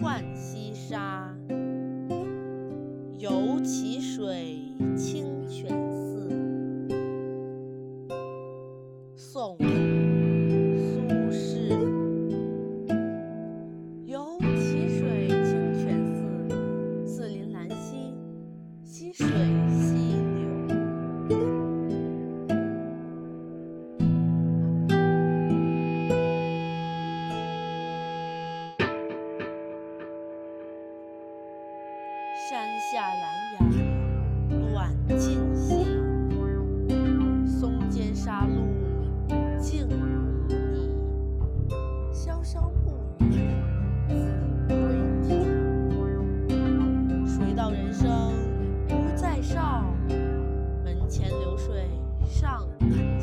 浣溪沙，游蕲水，清泉寺。宋·苏轼。游蕲水，清泉寺，寺临兰溪，溪水。山下兰芽短浸溪，松间沙路净无泥。潇潇暮雨子规啼。谁道人生不在少？门前流水尚能。